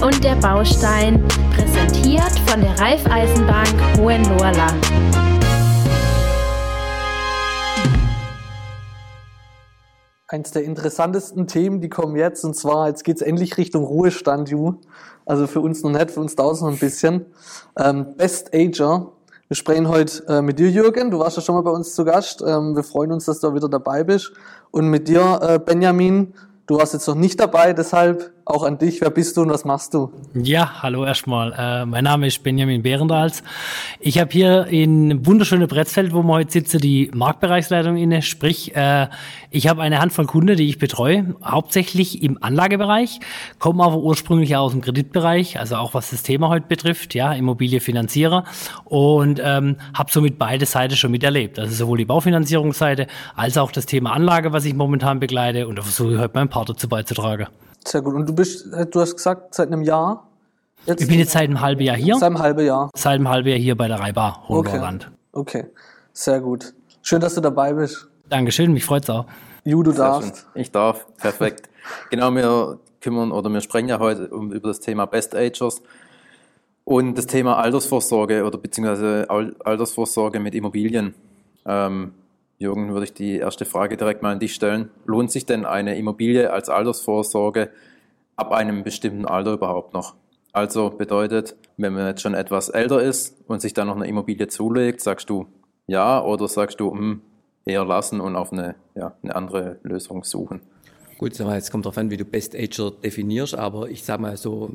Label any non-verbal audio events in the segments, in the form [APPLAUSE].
Und der Baustein, präsentiert von der Raiffeisenbank Hohenlohrland. Eins der interessantesten Themen, die kommen jetzt, und zwar, jetzt geht es endlich Richtung Ruhestand, Ju. Also für uns noch nicht, für uns dauert es noch ein bisschen. Ähm, Best Ager. Wir sprechen heute äh, mit dir, Jürgen. Du warst ja schon mal bei uns zu Gast. Ähm, wir freuen uns, dass du wieder dabei bist. Und mit dir, äh, Benjamin. Du warst jetzt noch nicht dabei, deshalb auch an dich. Wer bist du und was machst du? Ja, hallo erstmal. Äh, mein Name ist Benjamin Behrendals. Ich habe hier in wunderschöne Bretzfeld, wo wir heute sitzen, die Marktbereichsleitung inne. Sprich, äh, ich habe eine Handvoll Kunden, die ich betreue, hauptsächlich im Anlagebereich, komme aber ursprünglich aus dem Kreditbereich, also auch was das Thema heute betrifft, ja, Immobiliefinanzierer und ähm, habe somit beide Seiten schon miterlebt. Also sowohl die Baufinanzierungsseite als auch das Thema Anlage, was ich momentan begleite und da versuche ich heute meinen Part dazu beizutragen. Sehr gut. Und du bist, äh, du hast gesagt, seit einem Jahr? Jetzt? Ich bin jetzt seit einem halben Jahr hier. Seit einem halben Jahr. Seit einem halben Jahr hier bei der Reibar Hohenlohrland. Okay. okay. Sehr gut. Schön, dass du dabei bist. Dankeschön, mich freut's auch. Ju, du Sehr darfst. Schön. Ich darf. Perfekt. [LAUGHS] genau, wir kümmern oder wir sprechen ja heute um, über das Thema Best Agers und das Thema Altersvorsorge oder beziehungsweise Altersvorsorge mit Immobilien. Ähm, Jürgen, würde ich die erste Frage direkt mal an dich stellen. Lohnt sich denn eine Immobilie als Altersvorsorge ab einem bestimmten Alter überhaupt noch? Also bedeutet, wenn man jetzt schon etwas älter ist und sich dann noch eine Immobilie zulegt, sagst du ja oder sagst du hm, eher lassen und auf eine, ja, eine andere Lösung suchen? Gut, jetzt kommt darauf an, wie du Best Ager definierst, aber ich sag mal so,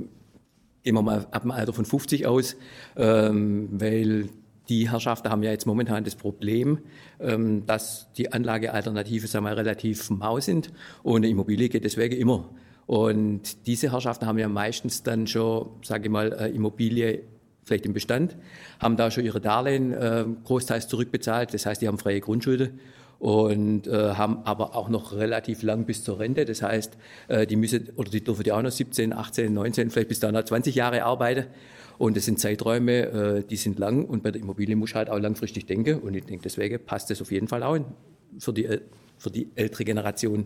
wir mal ab dem Alter von 50 aus, ähm, weil die Herrschaften haben ja jetzt momentan das Problem, ähm, dass die Anlagealternative sagen wir, relativ mau sind eine Immobilie geht deswegen immer. Und diese Herrschaften haben ja meistens dann schon, sage ich mal, Immobilie vielleicht im Bestand, haben da schon ihre Darlehen äh, großteils zurückbezahlt. Das heißt, die haben freie Grundschulden und äh, haben aber auch noch relativ lang bis zur Rente. Das heißt, äh, die müssen oder die dürfen ja auch noch 17, 18, 19, vielleicht bis dann noch 20 Jahre arbeiten. Und das sind Zeiträume, äh, die sind lang und bei der Immobilie muss ich halt auch langfristig denken. Und ich denke, deswegen passt das auf jeden Fall auch für die, für die ältere Generation.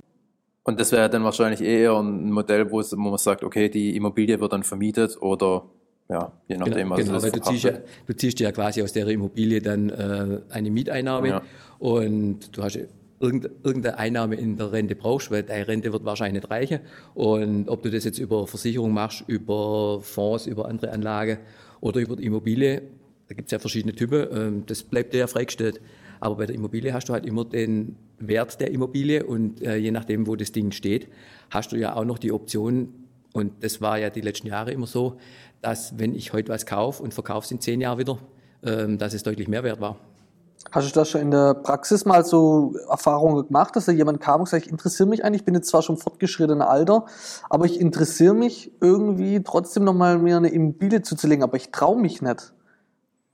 Und das wäre dann wahrscheinlich eher ein Modell, wo, wo man sagt, okay, die Immobilie wird dann vermietet oder ja, je nachdem, genau, was genau, weil du ziehst, ja, du ziehst ja quasi aus der Immobilie dann äh, eine Mieteinnahme ja. und du hast irgendeine Einnahme in der Rente brauchst, weil deine Rente wird wahrscheinlich nicht reichen. Und ob du das jetzt über Versicherung machst, über Fonds, über andere Anlage oder über die Immobilie, da gibt es ja verschiedene Typen, ähm, das bleibt dir ja freigestellt. Aber bei der Immobilie hast du halt immer den Wert der Immobilie und äh, je nachdem, wo das Ding steht, hast du ja auch noch die Option, und das war ja die letzten Jahre immer so, dass wenn ich heute was kaufe und verkaufe es in zehn Jahren wieder, ähm, dass es deutlich mehr wert war. Hast du das schon in der Praxis mal so Erfahrungen gemacht, dass da jemand kam und gesagt, ich interessiere mich eigentlich, ich bin jetzt zwar schon fortgeschritten Alter, aber ich interessiere mich irgendwie trotzdem nochmal mir eine Immobilie zuzulegen, aber ich traue mich nicht.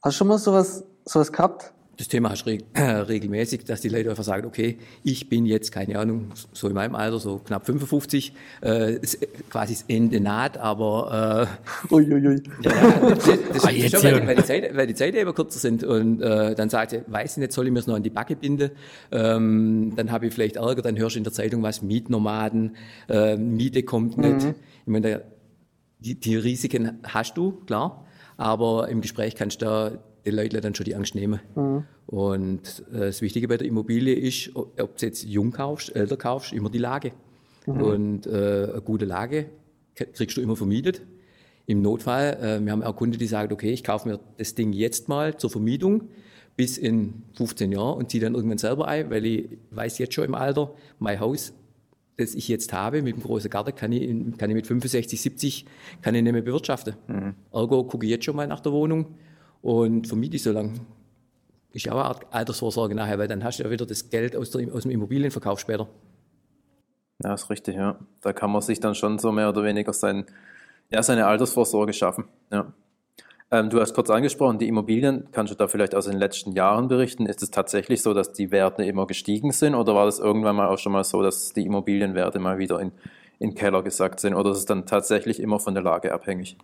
Hast du schon mal sowas, sowas gehabt? Das Thema hast reg [CLEARS THROAT] regelmäßig, dass die Leute einfach sagen, okay, ich bin jetzt, keine Ahnung, so in meinem Alter, so knapp 55, äh, quasi das Ende naht, aber äh, Uiuiui. [LAUGHS] Ja, das, das ah, ist schon, weil, weil, die Zeit, weil die Zeit eben kürzer sind und äh, dann sagt sie, weiß ich nicht, soll ich mir das noch an die Backe binden, ähm, dann habe ich vielleicht Ärger, dann hörst du in der Zeitung was, Mietnomaden, äh, Miete kommt nicht. Mhm. Ich meine, die, die Risiken hast du, klar, aber im Gespräch kannst du da den Leuten dann schon die Angst nehmen. Mhm. Und äh, das Wichtige bei der Immobilie ist, ob du jetzt jung kaufst, älter kaufst, immer die Lage. Mhm. Und äh, eine gute Lage kriegst du immer vermietet. Im Notfall, äh, wir haben auch Kunden, die sagen, okay, ich kaufe mir das Ding jetzt mal zur Vermietung bis in 15 Jahren und ziehe dann irgendwann selber ein, weil ich weiß jetzt schon im Alter, mein Haus, das ich jetzt habe mit dem großen Garten, kann ich, kann ich mit 65, 70 kann ich nicht mehr bewirtschaften. Mhm. Ergo gucke ich jetzt schon mal nach der Wohnung und vermiete ich so lange. Ist ja auch eine Art Altersvorsorge nachher, weil dann hast du ja wieder das Geld aus, der, aus dem Immobilienverkauf später. Ja, ist richtig, ja. Da kann man sich dann schon so mehr oder weniger sein, ja, seine Altersvorsorge schaffen. Ja. Ähm, du hast kurz angesprochen, die Immobilien, kannst du da vielleicht aus den letzten Jahren berichten? Ist es tatsächlich so, dass die Werte immer gestiegen sind oder war das irgendwann mal auch schon mal so, dass die Immobilienwerte mal wieder in, in Keller gesackt sind oder ist es dann tatsächlich immer von der Lage abhängig?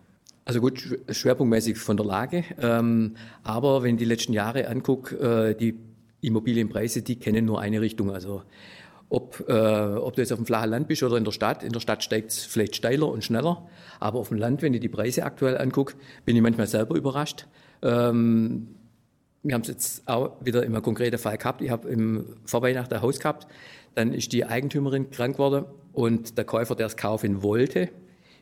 Also gut, schwerpunktmäßig von der Lage. Ähm, aber wenn ich die letzten Jahre angucke, äh, die Immobilienpreise, die kennen nur eine Richtung. Also ob, äh, ob du jetzt auf dem flachen Land bist oder in der Stadt. In der Stadt steigt es vielleicht steiler und schneller, aber auf dem Land, wenn ich die Preise aktuell angucke, bin ich manchmal selber überrascht. Ähm, wir haben es jetzt auch wieder im konkreten Fall gehabt. Ich habe im Vorweihnachten ein Haus gehabt, dann ist die Eigentümerin krank geworden und der Käufer, der es kaufen wollte,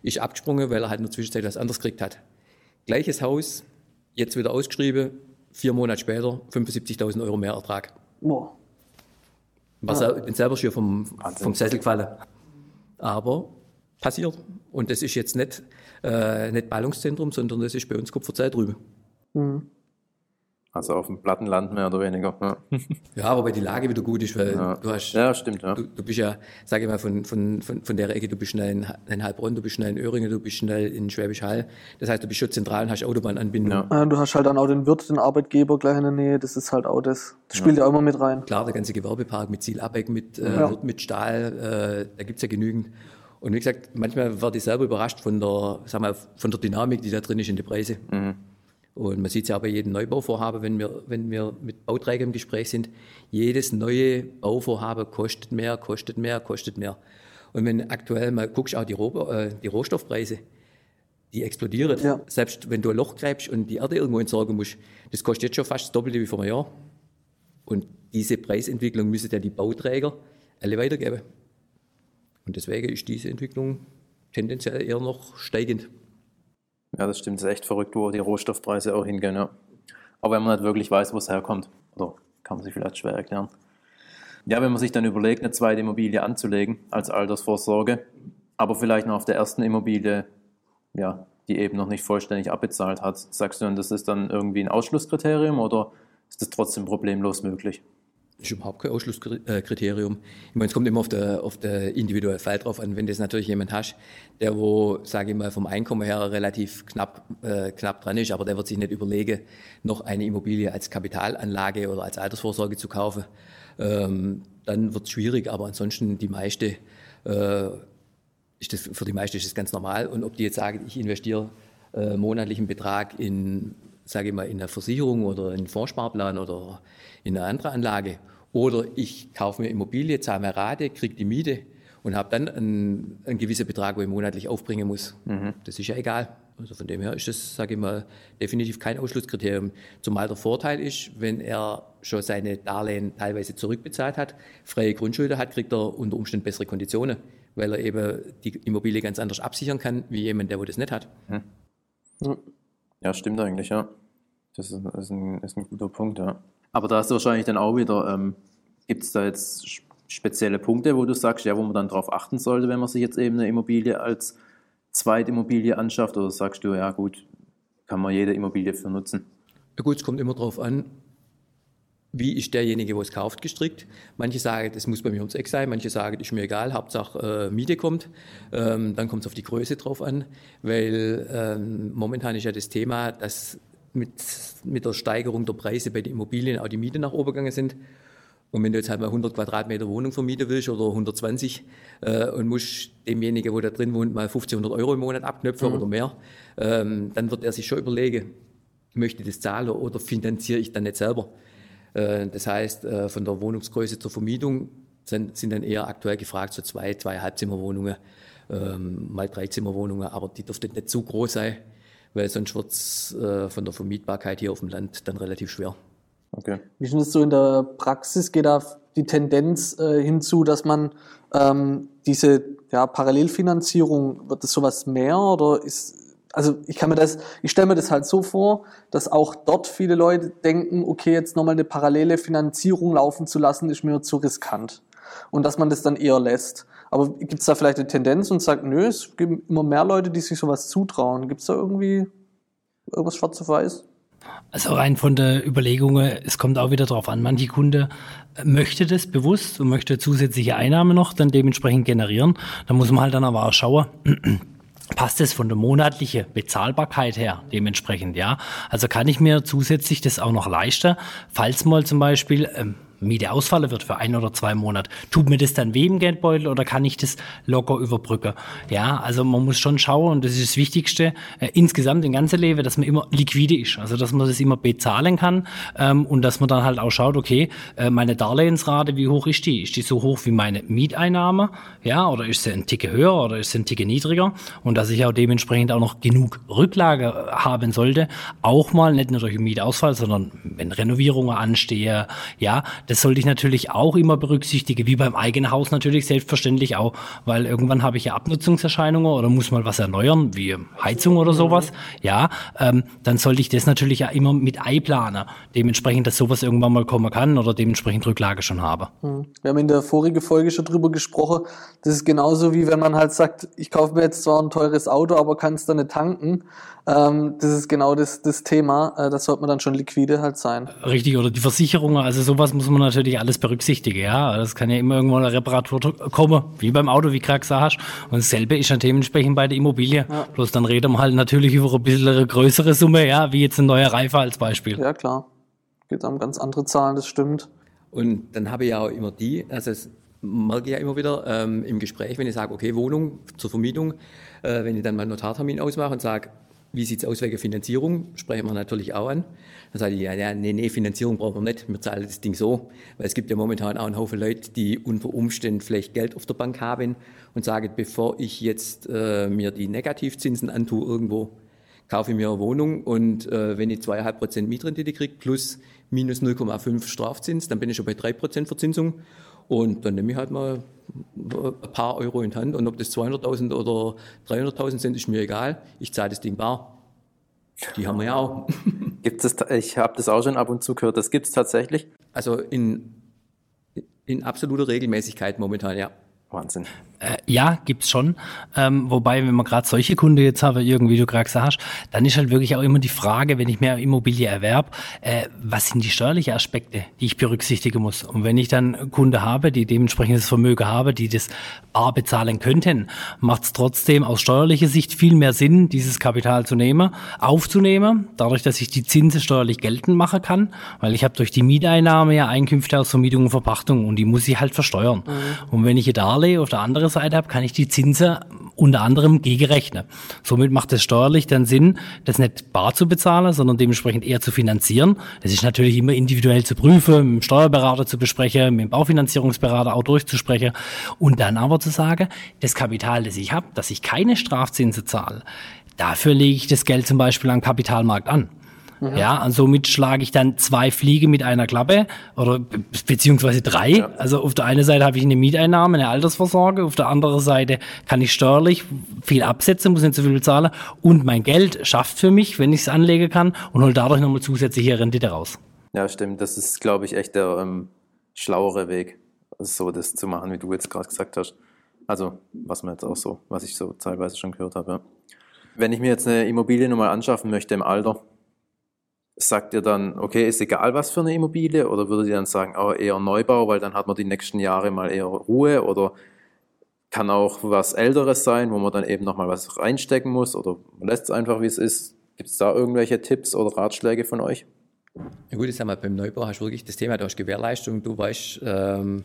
ist abgesprungen, weil er halt in der Zwischenzeit was anderes gekriegt hat. Gleiches Haus, jetzt wieder ausgeschrieben, vier Monate später 75.000 Euro mehr Ertrag. Boah. Was ja. ich bin selber schon vom, vom Sessel gefallen. Aber passiert. Und das ist jetzt nicht, äh, nicht Ballungszentrum, sondern das ist bei uns Kupferzeit drüben. Mhm. Also auf dem Plattenland mehr oder weniger. Ja, [LAUGHS] ja aber weil die Lage wieder gut ist, weil ja. du hast. Ja, stimmt, ja. Du, du bist ja, sage ich mal, von, von, von, von der Ecke, du bist schnell in, in Heilbronn, du bist schnell in Öhringen, du bist schnell in Schwäbisch Hall. Das heißt, du bist schon zentral und hast Autobahnanbindung. Ja. ja. du hast halt dann auch den Wirt, den Arbeitgeber gleich in der Nähe, das ist halt auch das. Das spielt ja, auch immer mit rein. Klar, der ganze Gewerbepark mit Zielabeck, mit, äh, mit Stahl, äh, da gibt's ja genügend. Und wie gesagt, manchmal werde ich selber überrascht von der, sag mal, von der Dynamik, die da drin ist in den Preise. Mhm. Und man sieht es ja auch bei jedem Neubauvorhaben, wenn wir, wenn wir mit Bauträgern im Gespräch sind. Jedes neue Bauvorhaben kostet mehr, kostet mehr, kostet mehr. Und wenn aktuell mal guckst, auch die, Roh, äh, die Rohstoffpreise, die explodieren. Ja. Selbst wenn du ein Loch greifst und die Erde irgendwo entsorgen musst, das kostet jetzt schon fast das Doppelte wie vor einem Jahr. Und diese Preisentwicklung müssen ja die Bauträger alle weitergeben. Und deswegen ist diese Entwicklung tendenziell eher noch steigend. Ja, das stimmt. Das ist echt verrückt, wo die Rohstoffpreise auch hingehen. Ja. Aber wenn man nicht wirklich weiß, wo es herkommt, oder kann man sich vielleicht schwer erklären. Ja, wenn man sich dann überlegt, eine zweite Immobilie anzulegen als Altersvorsorge, aber vielleicht noch auf der ersten Immobilie, ja, die eben noch nicht vollständig abbezahlt hat, sagst du dann, das ist dann irgendwie ein Ausschlusskriterium oder ist das trotzdem problemlos möglich? Ist überhaupt kein Ausschlusskriterium. Ich meine, es kommt immer auf der, auf der individuelle Fall drauf an. Wenn du natürlich jemand hast, der wo, sage ich mal, vom Einkommen her relativ knapp, äh, knapp dran ist, aber der wird sich nicht überlegen, noch eine Immobilie als Kapitalanlage oder als Altersvorsorge zu kaufen, ähm, dann wird es schwierig. Aber ansonsten die meiste, äh, ist das, für die meisten ist das ganz normal. Und ob die jetzt sagen, ich investiere äh, monatlichen Betrag in sage ich mal, in einer Versicherung oder in einen Fondssparplan oder in eine andere Anlage. Oder ich kaufe mir Immobilie, zahle mir Rate, kriege die Miete und habe dann einen, einen, gewissen Betrag, wo ich monatlich aufbringen muss. Mhm. Das ist ja egal. Also von dem her ist das, sage ich mal, definitiv kein Ausschlusskriterium. Zumal der Vorteil ist, wenn er schon seine Darlehen teilweise zurückbezahlt hat, freie Grundschulden hat, kriegt er unter Umständen bessere Konditionen, weil er eben die Immobilie ganz anders absichern kann, wie jemand, der wo das nicht hat. Mhm. Ja, stimmt eigentlich, ja. Das ist, ist, ein, ist ein guter Punkt, ja. Aber da hast du wahrscheinlich dann auch wieder, ähm, gibt es da jetzt spezielle Punkte, wo du sagst, ja, wo man dann darauf achten sollte, wenn man sich jetzt eben eine Immobilie als Zweitimmobilie anschafft, oder sagst du, ja gut, kann man jede Immobilie für nutzen? Ja gut, es kommt immer darauf an, wie ist derjenige, wo es kauft, gestrickt. Manche sagen, das muss bei mir ums Eck sein, manche sagen, ist mir egal, Hauptsache äh, Miete kommt. Ähm, dann kommt es auf die Größe drauf an, weil ähm, momentan ist ja das Thema, dass mit, mit der Steigerung der Preise bei den Immobilien auch die Miete nach oben gegangen sind. Und wenn du jetzt halt mal 100 Quadratmeter Wohnung vermieten willst oder 120 äh, und musst demjenigen, wo da drin wohnt, mal 1500 Euro im Monat abknöpfen mhm. oder mehr, ähm, dann wird er sich schon überlegen, möchte ich das zahlen oder finanziere ich dann nicht selber. Äh, das heißt, äh, von der Wohnungsgröße zur Vermietung sind, sind dann eher aktuell gefragt so zwei, zwei Halbzimmerwohnungen, ähm, mal Dreizimmerwohnungen, aber die dürften nicht zu groß sein, weil sonst wird es äh, von der Vermietbarkeit hier auf dem Land dann relativ schwer. Okay. Wie ist das so in der Praxis? Geht da die Tendenz äh, hinzu, dass man ähm, diese ja, Parallelfinanzierung, wird das sowas mehr oder ist, also ich kann mir das, ich stelle mir das halt so vor, dass auch dort viele Leute denken, okay, jetzt nochmal eine parallele Finanzierung laufen zu lassen, ist mir zu riskant. Und dass man das dann eher lässt. Aber gibt es da vielleicht eine Tendenz und sagt, nö, es gibt immer mehr Leute, die sich sowas zutrauen. Gibt es da irgendwie irgendwas schwarz auf weiß? Also rein von der Überlegung, es kommt auch wieder darauf an, manche Kunde möchte das bewusst und möchte zusätzliche Einnahmen noch dann dementsprechend generieren. Da muss man halt dann aber auch schauen, passt es von der monatlichen Bezahlbarkeit her dementsprechend, ja. Also kann ich mir zusätzlich das auch noch leisten, falls mal zum Beispiel, ähm, Miete ausfallen wird für ein oder zwei Monate, tut mir das dann weh im Geldbeutel oder kann ich das locker überbrücken? Ja, also man muss schon schauen und das ist das Wichtigste äh, insgesamt im ganzen Leben, dass man immer liquide ist, also dass man das immer bezahlen kann ähm, und dass man dann halt auch schaut, okay, äh, meine Darlehensrate, wie hoch ist die? Ist die so hoch wie meine Mieteinnahme? Ja, oder ist sie ein Ticke höher oder ist sie ein Ticke niedriger? Und dass ich auch dementsprechend auch noch genug Rücklage haben sollte, auch mal nicht nur durch Mietausfall, sondern wenn Renovierungen anstehen, ja, das sollte ich natürlich auch immer berücksichtigen, wie beim eigenen Haus natürlich selbstverständlich auch, weil irgendwann habe ich ja Abnutzungserscheinungen oder muss mal was erneuern, wie Heizung oder sowas, ja, ähm, dann sollte ich das natürlich ja immer mit einplanen, dementsprechend, dass sowas irgendwann mal kommen kann oder dementsprechend Rücklage schon habe. Hm. Wir haben in der vorigen Folge schon drüber gesprochen, das ist genauso wie wenn man halt sagt, ich kaufe mir jetzt zwar ein teures Auto, aber kann es dann nicht tanken, ähm, das ist genau das, das Thema. Äh, das sollte man dann schon liquide halt sein. Richtig, oder die Versicherungen, also sowas muss man natürlich alles berücksichtigen, ja. Das kann ja immer irgendwo eine Reparatur kommen, wie beim Auto, wie gerade gesagt hast. Und dasselbe ist dann dementsprechend bei der Immobilie. Ja. Bloß dann reden wir halt natürlich über ein bisschen eine größere Summe, ja, wie jetzt ein neuer Reifer als Beispiel. Ja, klar. Geht um ganz andere Zahlen, das stimmt. Und dann habe ich ja auch immer die, also das merke ich ja immer wieder ähm, im Gespräch, wenn ich sage, okay, Wohnung zur Vermietung, äh, wenn ich dann mal einen Notartermin ausmache und sage, wie sieht es aus wegen Finanzierung? Sprechen wir natürlich auch an. Dann sage ich, ja, ja, nee, nee, Finanzierung brauchen wir nicht. Wir zahlen das Ding so. Weil es gibt ja momentan auch einen Haufen Leute, die unter Umständen vielleicht Geld auf der Bank haben und sagen, bevor ich jetzt äh, mir die Negativzinsen antue irgendwo, kaufe ich mir eine Wohnung und äh, wenn ich zweieinhalb Prozent Mietrendite kriege plus minus 0,5 Strafzins, dann bin ich schon bei drei Prozent Verzinsung und dann nehme ich halt mal ein paar Euro in die Hand und ob das 200.000 oder 300.000 sind, ist mir egal. Ich zahle das Ding bar. Die haben wir ja auch. [LAUGHS] Gibt es, ich habe das auch schon ab und zu gehört, das gibt es tatsächlich? Also in, in absoluter Regelmäßigkeit momentan, ja. Wahnsinn. Äh, ja, gibt's schon. Ähm, wobei, wenn man gerade solche Kunde jetzt habe, irgendwie du gerade gesagt hast, dann ist halt wirklich auch immer die Frage, wenn ich mehr Immobilie erwerb, äh, was sind die steuerlichen Aspekte, die ich berücksichtigen muss? Und wenn ich dann Kunde habe, die dementsprechendes Vermögen habe, die das bar bezahlen könnten, macht es trotzdem aus steuerlicher Sicht viel mehr Sinn, dieses Kapital zu nehmen, aufzunehmen, dadurch, dass ich die Zinsen steuerlich geltend machen kann, weil ich habe durch die Mieteinnahme ja Einkünfte aus Vermietung und Verpachtung und die muss ich halt versteuern. Mhm. Und wenn ich hier Darlehen auf der anderen andere Seite habe, kann ich die Zinsen unter anderem gegenrechnen. Somit macht es steuerlich dann Sinn, das nicht bar zu bezahlen, sondern dementsprechend eher zu finanzieren. Das ist natürlich immer individuell zu prüfen, mit dem Steuerberater zu besprechen, mit dem Baufinanzierungsberater auch durchzusprechen und dann aber zu sagen, das Kapital, das ich habe, dass ich keine Strafzinsen zahle, dafür lege ich das Geld zum Beispiel am Kapitalmarkt an. Mhm. Ja, und somit schlage ich dann zwei Fliege mit einer Klappe oder beziehungsweise drei. Ja. Also auf der einen Seite habe ich eine Mieteinnahme, eine Altersvorsorge, auf der anderen Seite kann ich steuerlich viel absetzen, muss nicht so viel bezahlen und mein Geld schafft für mich, wenn ich es anlegen kann und hole dadurch nochmal zusätzliche Rendite raus. Ja, stimmt. Das ist, glaube ich, echt der ähm, schlauere Weg, so das zu machen, wie du jetzt gerade gesagt hast. Also, was man jetzt auch so, was ich so teilweise schon gehört habe. Ja. Wenn ich mir jetzt eine Immobilie nochmal anschaffen möchte im Alter, sagt ihr dann, okay, ist egal was für eine Immobilie oder würdet ihr dann sagen, oh, eher Neubau, weil dann hat man die nächsten Jahre mal eher Ruhe oder kann auch was Älteres sein, wo man dann eben nochmal was reinstecken muss oder lässt es einfach, wie es ist. Gibt es da irgendwelche Tipps oder Ratschläge von euch? Ja gut, ich sag mal, beim Neubau hast du wirklich das Thema, du hast Gewährleistung, du weißt, ähm,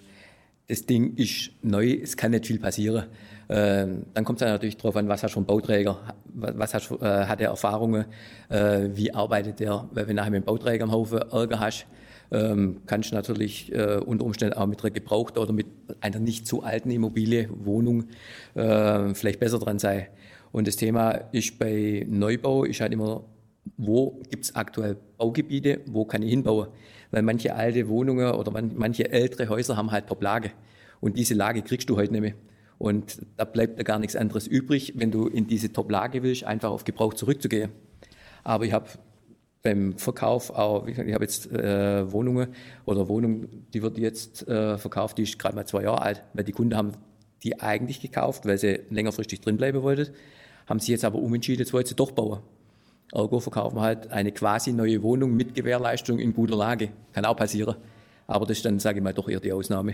das Ding ist neu, es kann nicht viel passieren. Ähm, dann kommt es natürlich darauf an, was du ein Bauträger, was hast, äh, hat er Erfahrungen, äh, wie arbeitet weil wenn du einen Bauträger am Haufen Ärger hast, ähm, kannst du natürlich äh, unter Umständen auch mit einer gebrauchten oder mit einer nicht zu alten Immobilie, Wohnung, äh, vielleicht besser dran sein. Und das Thema ist bei Neubau, ist halt immer, wo gibt es aktuell Baugebiete, wo kann ich hinbauen? Weil manche alte Wohnungen oder man, manche ältere Häuser haben halt Top-Lage. Und diese Lage kriegst du heute nicht mehr. Und da bleibt da gar nichts anderes übrig, wenn du in diese Top-Lage willst, einfach auf Gebrauch zurückzugehen. Aber ich habe beim Verkauf auch, ich habe jetzt äh, Wohnungen oder Wohnung, die wird jetzt äh, verkauft, die ist gerade mal zwei Jahre alt, weil die Kunden haben die eigentlich gekauft, weil sie längerfristig drinbleiben wollten, haben sie jetzt aber umentschieden, jetzt wollen sie doch bauen. Ergo verkaufen halt eine quasi neue Wohnung mit Gewährleistung in guter Lage. Kann auch passieren. Aber das ist dann, sage ich mal, doch eher die Ausnahme.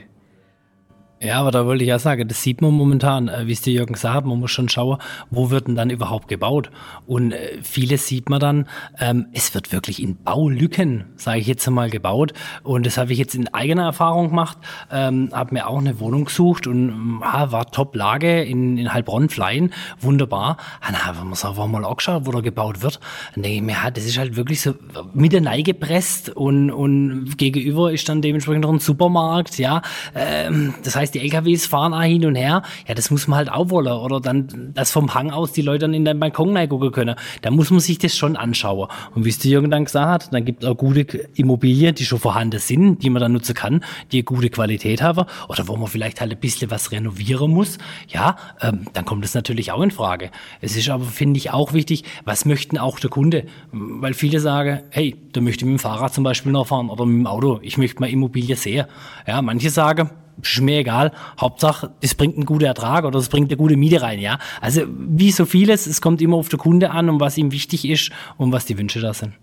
Ja, aber da wollte ich ja sagen, das sieht man momentan, äh, wie es der Jürgen gesagt hat, man muss schon schauen, wo wird denn dann überhaupt gebaut? Und äh, vieles sieht man dann, ähm, es wird wirklich in Baulücken, sage ich jetzt einmal, gebaut. Und das habe ich jetzt in eigener Erfahrung gemacht, ähm, habe mir auch eine Wohnung gesucht und äh, war Top-Lage in, in Heilbronn-Fleien, wunderbar. Und dann haben wir uns einfach mal angeschaut, wo da gebaut wird. Und denke ich mir, ja, das ist halt wirklich so mit der Neige gepresst und, und gegenüber ist dann dementsprechend noch ein Supermarkt, ja. Ähm, das heißt, heißt, die LKWs fahren auch hin und her. Ja, das muss man halt auch wollen. Oder dann, dass vom Hang aus die Leute dann in den Balkon gucken können. Da muss man sich das schon anschauen. Und wie es der Jürgen dann gesagt hat, dann gibt es auch gute Immobilien, die schon vorhanden sind, die man dann nutzen kann, die eine gute Qualität haben. Oder wo man vielleicht halt ein bisschen was renovieren muss. Ja, ähm, dann kommt das natürlich auch in Frage. Es ist aber, finde ich, auch wichtig, was möchten auch der Kunde? Weil viele sagen, hey, da möchte ich mit dem Fahrrad zum Beispiel noch fahren oder mit dem Auto. Ich möchte mal Immobilie sehen. Ja, manche sagen, ist mir egal. Hauptsache, das bringt einen guten Ertrag oder es bringt eine gute Miete rein, ja. Also, wie so vieles, es kommt immer auf den Kunde an und was ihm wichtig ist und was die Wünsche da sind.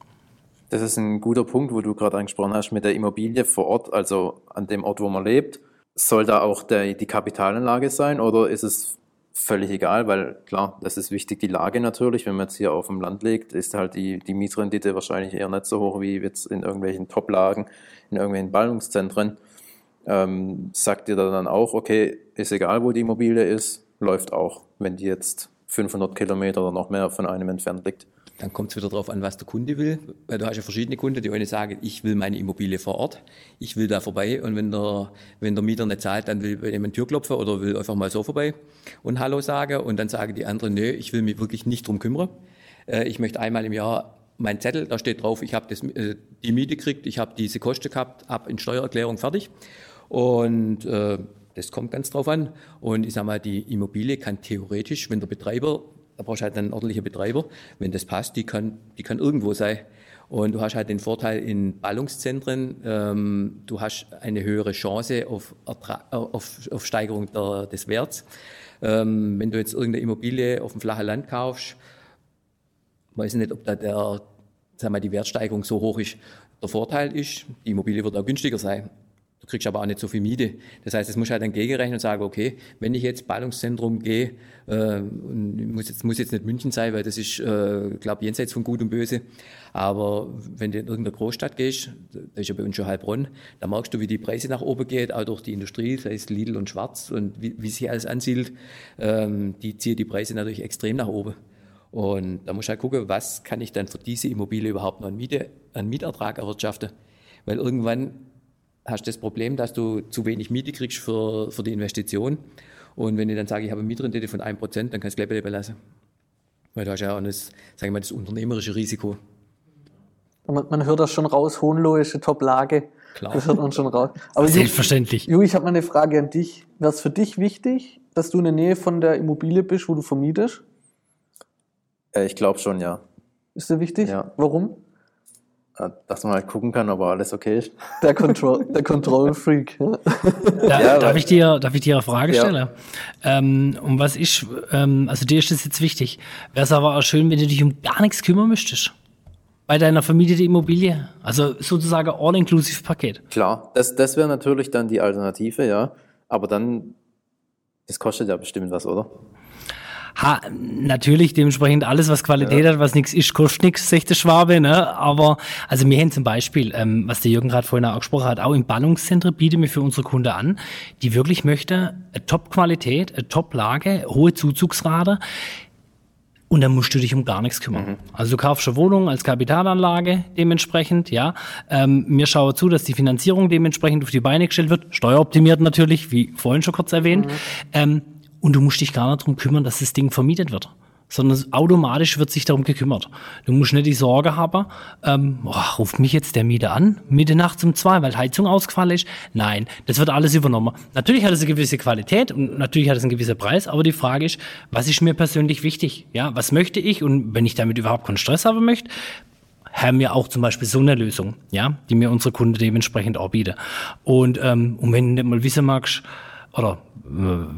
Das ist ein guter Punkt, wo du gerade angesprochen hast mit der Immobilie vor Ort, also an dem Ort, wo man lebt. Soll da auch der, die Kapitalanlage sein oder ist es völlig egal, weil klar, das ist wichtig, die Lage natürlich. Wenn man jetzt hier auf dem Land legt, ist halt die, die Mietrendite wahrscheinlich eher nicht so hoch wie jetzt in irgendwelchen Top-Lagen, in irgendwelchen Ballungszentren ähm, sagt ihr dann auch, okay, ist egal, wo die Immobilie ist, läuft auch, wenn die jetzt 500 Kilometer oder noch mehr von einem entfernt liegt. Dann kommt es wieder darauf an, was der Kunde will. Weil du hast ja verschiedene Kunden, die eine sagen, ich will meine Immobilie vor Ort, ich will da vorbei und wenn der, wenn der Mieter nicht zahlt, dann will jemand Tür klopfen oder will einfach mal so vorbei und Hallo sagen und dann sagen die anderen, nö, ich will mich wirklich nicht drum kümmern. Äh, ich möchte einmal im Jahr mein Zettel, da steht drauf, ich habe äh, die Miete gekriegt, ich habe diese Kosten gehabt, ab in Steuererklärung fertig und äh, das kommt ganz drauf an. Und ich sage mal, die Immobilie kann theoretisch, wenn der Betreiber, da brauchst du halt einen ordentlichen Betreiber, wenn das passt, die kann, die kann irgendwo sein. Und du hast halt den Vorteil in Ballungszentren, ähm, du hast eine höhere Chance auf, auf, auf Steigerung der, des Werts. Ähm, wenn du jetzt irgendeine Immobilie auf dem flachen Land kaufst, weiß ich nicht, ob da der, sag mal, die Wertsteigerung so hoch ist. Der Vorteil ist, die Immobilie wird auch günstiger sein. Kriegst aber auch nicht so viel Miete. Das heißt, es muss halt dann gegenrechnen und sagen, okay, wenn ich jetzt Ballungszentrum gehe, äh, muss jetzt, muss jetzt nicht München sein, weil das ist, äh, glaube jenseits von Gut und Böse. Aber wenn du in irgendeine Großstadt gehst, da ist ja bei uns schon Heilbronn, da merkst du, wie die Preise nach oben geht, auch durch die Industrie, sei es Lidl und Schwarz und wie, wie sich alles ansiedelt, ähm, die ziehen die Preise natürlich extrem nach oben. Und da muss ich halt gucken, was kann ich dann für diese Immobilie überhaupt noch an, Miete, an Mietertrag erwirtschaften. Weil irgendwann hast du das Problem, dass du zu wenig Miete kriegst für, für die Investition. Und wenn ich dann sage, ich habe eine Mietrendite von 1%, dann kannst du gleich belassen. Weil du hast ja auch das, sagen wir mal, das unternehmerische Risiko. Man, man hört das schon raus, Hohenlohische Top-Lage. Klar. Das hört man schon raus. Aber Selbstverständlich. Ju, ich habe mal eine Frage an dich. Wäre es für dich wichtig, dass du in der Nähe von der Immobilie bist, wo du vermietest? Äh, ich glaube schon, ja. Ist dir wichtig? Ja. Warum? Dass man halt gucken kann, ob alles okay ist. [LAUGHS] Der Control, der Control Freak. Ja. Da, ja, darf, ich dir, darf ich dir eine Frage stellen? Ja. Ähm, um was ist, ähm, also dir ist das jetzt wichtig. Wäre es aber auch schön, wenn du dich um gar nichts kümmern müsstest. Bei deiner vermieteten Immobilie. Also sozusagen All-Inclusive-Paket. Klar, das, das wäre natürlich dann die Alternative, ja. Aber dann, das kostet ja bestimmt was, oder? Ha, natürlich dementsprechend alles, was Qualität ja. hat, was nichts ist, kostet nichts, sagt der Schwabe, ne? Aber, also wir haben zum Beispiel, ähm, was der Jürgen gerade vorhin auch gesprochen hat, auch im Ballungszentrum bieten wir für unsere Kunden an, die wirklich möchte Top-Qualität, Top-Lage, hohe Zuzugsrate, und dann musst du dich um gar nichts kümmern. Mhm. Also du kaufst eine Wohnung als Kapitalanlage dementsprechend, ja. Ähm, mir schaue zu, dass die Finanzierung dementsprechend auf die Beine gestellt wird, steueroptimiert natürlich, wie vorhin schon kurz erwähnt. Mhm. Ähm, und du musst dich gar nicht darum kümmern, dass das Ding vermietet wird sondern automatisch wird sich darum gekümmert. Du musst nicht die Sorge haben, ähm, oh, ruft mich jetzt der Mieter an, Mitte nachts um zwei, weil Heizung ausgefallen ist. Nein, das wird alles übernommen. Natürlich hat es eine gewisse Qualität und natürlich hat es einen gewissen Preis, aber die Frage ist, was ist mir persönlich wichtig? Ja, was möchte ich? Und wenn ich damit überhaupt keinen Stress haben möchte, haben wir auch zum Beispiel so eine Lösung, ja, die mir unsere Kunden dementsprechend auch bieten. Und, ähm, und wenn du mal wissen magst, oder äh,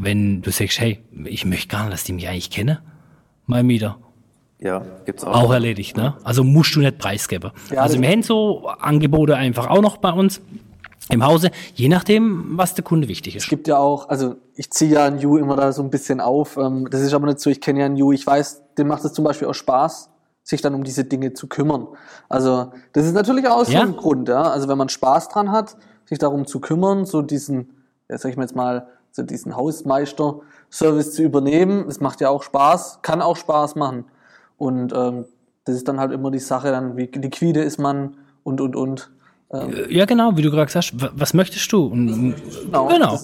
wenn du sagst, hey, ich möchte gar nicht, dass die mich eigentlich kennen, mein Mieter. Ja, gibt's auch. Auch erledigt, ne? Also musst du nicht preisgeben. Ja, also wir haben so Angebote einfach auch noch bei uns. im Hause, je nachdem, was der Kunde wichtig ist. Es gibt ja auch, also ich ziehe ja einen Ju immer da so ein bisschen auf. Ähm, das ist aber nicht so, ich kenne ja einen Ju, ich weiß, dem macht es zum Beispiel auch Spaß, sich dann um diese Dinge zu kümmern. Also das ist natürlich auch so ja? ein Grund, ja. Also wenn man Spaß dran hat, sich darum zu kümmern, so diesen, sag ich mal jetzt mal, so diesen Hausmeister-Service zu übernehmen, das macht ja auch Spaß, kann auch Spaß machen. Und ähm, das ist dann halt immer die Sache, dann wie liquide ist man und und und. Ähm. Ja, genau, wie du gerade sagst, was möchtest du? Genau. genau.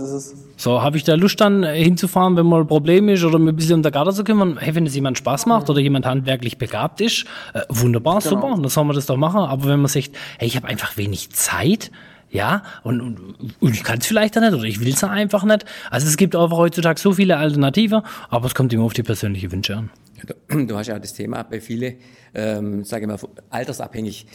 So, habe ich da Lust dann äh, hinzufahren, wenn mal ein Problem ist oder mir ein bisschen um der Garde zu kümmern? Hey, wenn es jemand Spaß macht oder jemand handwerklich begabt ist, äh, wunderbar, genau. super, dann soll man das doch machen. Aber wenn man sagt, hey, ich habe einfach wenig Zeit, ja, und, und, und ich kann es vielleicht dann nicht oder ich will es einfach nicht. Also es gibt einfach heutzutage so viele Alternativen, aber es kommt immer auf die persönliche Wünsche an. [CLEARS THROAT] Du hast ja das Thema bei vielen, ähm, sage ich mal, altersabhängig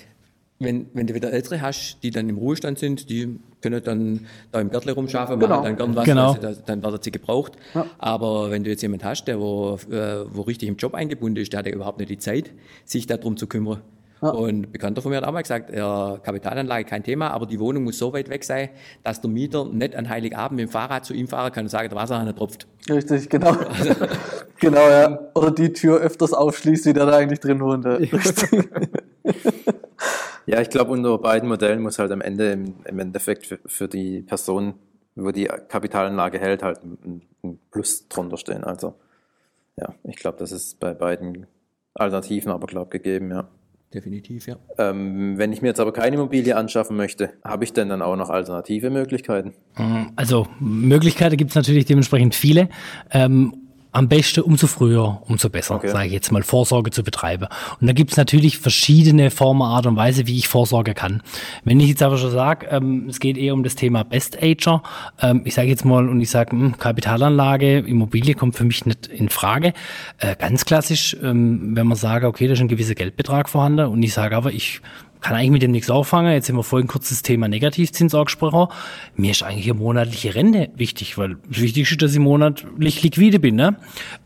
wenn, wenn du wieder Ältere hast, die dann im Ruhestand sind, die können dann da im Gärtle rumschaffen, genau. machen dann gern was, genau. also dann wird sie gebraucht. Ja. Aber wenn du jetzt jemand hast, der wo, äh, wo richtig im Job eingebunden ist, der hat ja überhaupt nicht die Zeit, sich darum zu kümmern. Ja. Und Bekannter von mir hat auch mal gesagt, ja, Kapitalanlage kein Thema, aber die Wohnung muss so weit weg sein, dass der Mieter nicht an Heiligabend mit dem Fahrrad zu ihm fahren kann und sagen, der Wasserhahn tropft. Richtig, genau. Also, [LAUGHS] genau, ja. Oder die Tür öfters aufschließt, wie der da eigentlich drin wohnt. Ja. Ja, [LAUGHS] ich glaube, unter beiden Modellen muss halt am Ende im, im Endeffekt für, für, die Person, wo die Kapitalanlage hält, halt ein, ein Plus drunter stehen. Also ja, ich glaube, das ist bei beiden Alternativen aber, glaube gegeben, ja. Definitiv, ja. Ähm, wenn ich mir jetzt aber keine Immobilie anschaffen möchte, habe ich denn dann auch noch alternative Möglichkeiten? Also Möglichkeiten gibt es natürlich dementsprechend viele. Ähm, am besten umso früher, umso besser, okay. sage ich jetzt mal, Vorsorge zu betreiben. Und da gibt's natürlich verschiedene Formen, Art und Weise, wie ich Vorsorge kann. Wenn ich jetzt aber schon sage, ähm, es geht eher um das Thema Best Ager, ähm, ich sage jetzt mal und ich sage, hm, Kapitalanlage, Immobilie kommt für mich nicht in Frage. Äh, ganz klassisch, ähm, wenn man sagt, okay, da ist ein gewisser Geldbetrag vorhanden und ich sage aber, ich kann eigentlich mit dem nichts auffangen. Jetzt haben wir vorhin kurz das Thema Negativzins angesprochen. Mir ist eigentlich eine monatliche Rente wichtig, weil das Wichtigste ist, dass ich monatlich liquide bin. Ne?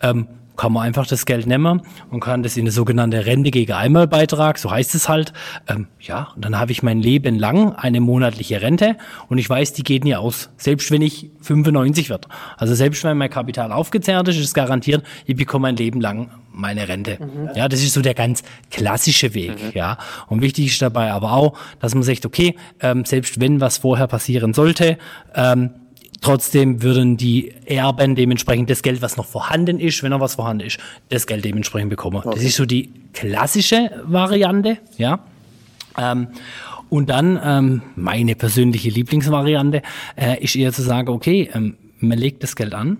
Ähm, kann man einfach das Geld nehmen und kann das in eine sogenannte Rente gegen Einmalbeitrag, so heißt es halt. Ähm, ja, und dann habe ich mein Leben lang eine monatliche Rente und ich weiß, die geht nie aus, selbst wenn ich 95 wird. Also selbst wenn mein Kapital aufgezehrt ist, ist es garantiert, ich bekomme mein Leben lang meine Rente. Mhm. Ja, das ist so der ganz klassische Weg. Mhm. Ja, und wichtig ist dabei aber auch, dass man sagt, okay, ähm, selbst wenn was vorher passieren sollte, ähm, Trotzdem würden die Erben dementsprechend das Geld, was noch vorhanden ist, wenn noch was vorhanden ist, das Geld dementsprechend bekommen. Okay. Das ist so die klassische Variante, ja. Ähm, und dann ähm, meine persönliche Lieblingsvariante äh, ist eher zu sagen, okay, ähm, man legt das Geld an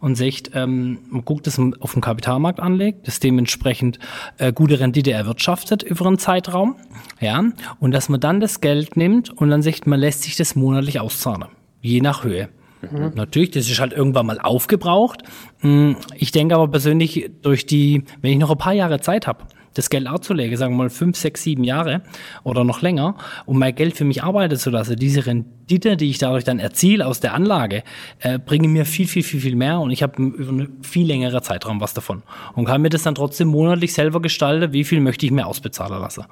und sagt, ähm, man guckt, dass man auf dem Kapitalmarkt anlegt, das dementsprechend äh, gute Rendite erwirtschaftet über einen Zeitraum, ja, und dass man dann das Geld nimmt und dann sagt, man lässt sich das monatlich auszahlen, je nach Höhe. Mhm. Natürlich, das ist halt irgendwann mal aufgebraucht. Hm, ich denke aber persönlich, durch die, wenn ich noch ein paar Jahre Zeit habe, das Geld anzulegen, sagen wir mal fünf, sechs, sieben Jahre oder noch länger, um mein Geld für mich arbeiten zu lassen, diese Rendite, die ich dadurch dann erziele aus der Anlage, äh, bringen mir viel, viel, viel, viel mehr und ich habe über einen viel längeren Zeitraum was davon und kann mir das dann trotzdem monatlich selber gestalten, wie viel möchte ich mir ausbezahlen lassen.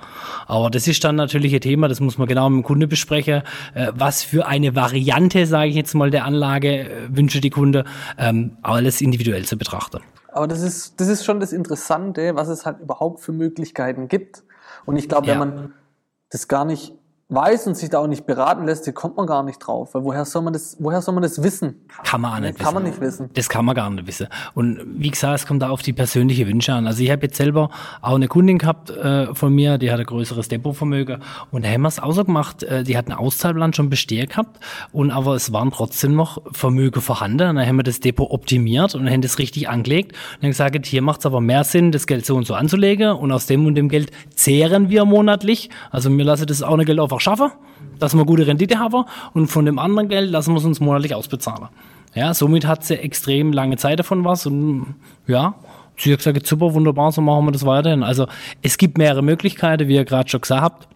Aber das ist dann natürlich ein Thema, das muss man genau mit dem Kunde besprechen, äh, was für eine Variante, sage ich jetzt mal, der Anlage äh, wünsche die Kunde, ähm, alles individuell zu betrachten. Aber das ist, das ist schon das Interessante, was es halt überhaupt für Möglichkeiten gibt. Und ich glaube, ja. wenn man das gar nicht weiß und sich da auch nicht beraten lässt, hier kommt man gar nicht drauf. Weil woher soll man das, woher soll man das wissen? Kann man auch nicht Kann wissen. man nicht wissen. Das kann man gar nicht wissen. Und wie gesagt, es kommt da auf die persönliche Wünsche an. Also ich habe jetzt selber auch eine Kundin gehabt äh, von mir, die hat ein größeres Depotvermögen und da haben wir es auch so gemacht, äh, die hat einen Auszahlplan schon bestehen gehabt und aber es waren trotzdem noch Vermögen vorhanden. Und dann haben wir das Depot optimiert und haben das richtig angelegt und dann gesagt, hier macht es aber mehr Sinn, das Geld so und so anzulegen und aus dem und dem Geld zehren wir monatlich. Also mir lasse das auch eine Geld einfach schaffen, dass wir gute Rendite haben und von dem anderen Geld lassen wir es uns monatlich ausbezahlen. Ja, somit hat sie extrem lange Zeit davon was und ja, sie hat gesagt, super, wunderbar, so machen wir das weiterhin. Also es gibt mehrere Möglichkeiten, wie ihr gerade schon gesagt habt.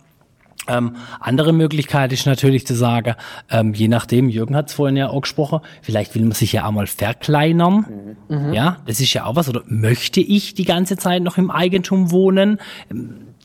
Ähm, andere Möglichkeit ist natürlich zu sagen, ähm, je nachdem, Jürgen hat es vorhin ja auch gesprochen, vielleicht will man sich ja auch mal verkleinern. Mhm. Ja, das ist ja auch was. Oder möchte ich die ganze Zeit noch im Eigentum wohnen?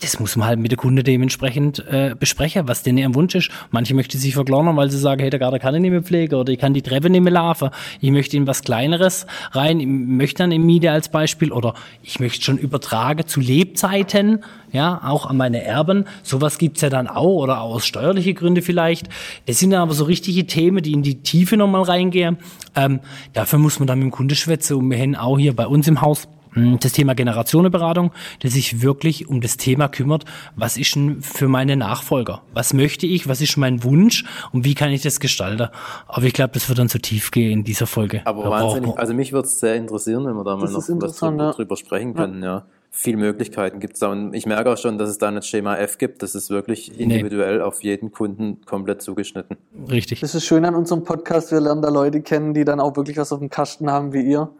Das muss man halt mit der Kunde dementsprechend äh, besprechen, was denn ihr Wunsch ist. Manche möchten sich verkleinern, weil sie sagen, hey, der Garten kann ich nicht mehr pflegen oder ich kann die Treppe nicht mehr laufen. Ich möchte in was Kleineres rein, ich möchte dann im Miete als Beispiel oder ich möchte schon übertragen zu Lebzeiten, ja, auch an meine Erben. Sowas gibt's ja dann auch oder aus steuerliche Gründe vielleicht. Das sind dann aber so richtige Themen, die in die Tiefe nochmal reingehen. Ähm, dafür muss man dann mit dem Kunde schwätzen und wir haben auch hier bei uns im Haus das Thema Generationenberatung, der sich wirklich um das Thema kümmert, was ist denn für meine Nachfolger? Was möchte ich? Was ist mein Wunsch? Und wie kann ich das gestalten? Aber ich glaube, das wird dann zu tief gehen in dieser Folge. Aber wahnsinnig, also mich würde es sehr interessieren, wenn wir da mal noch was drüber, sprechen können, ja. ja. Viele Möglichkeiten gibt es da. Und ich merke auch schon, dass es da nicht Schema F gibt. Das ist wirklich individuell nee. auf jeden Kunden komplett zugeschnitten. Richtig. Das ist schön an unserem Podcast. Wir lernen da Leute kennen, die dann auch wirklich was auf dem Kasten haben wie ihr.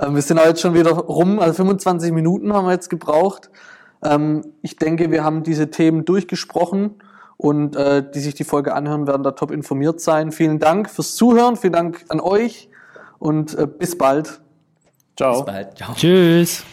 Ähm, wir sind heute schon wieder rum, also 25 Minuten haben wir jetzt gebraucht. Ähm, ich denke, wir haben diese Themen durchgesprochen und äh, die sich die Folge anhören, werden da top informiert sein. Vielen Dank fürs Zuhören, vielen Dank an euch und äh, bis bald. Ciao. Bis bald. Ciao. Tschüss.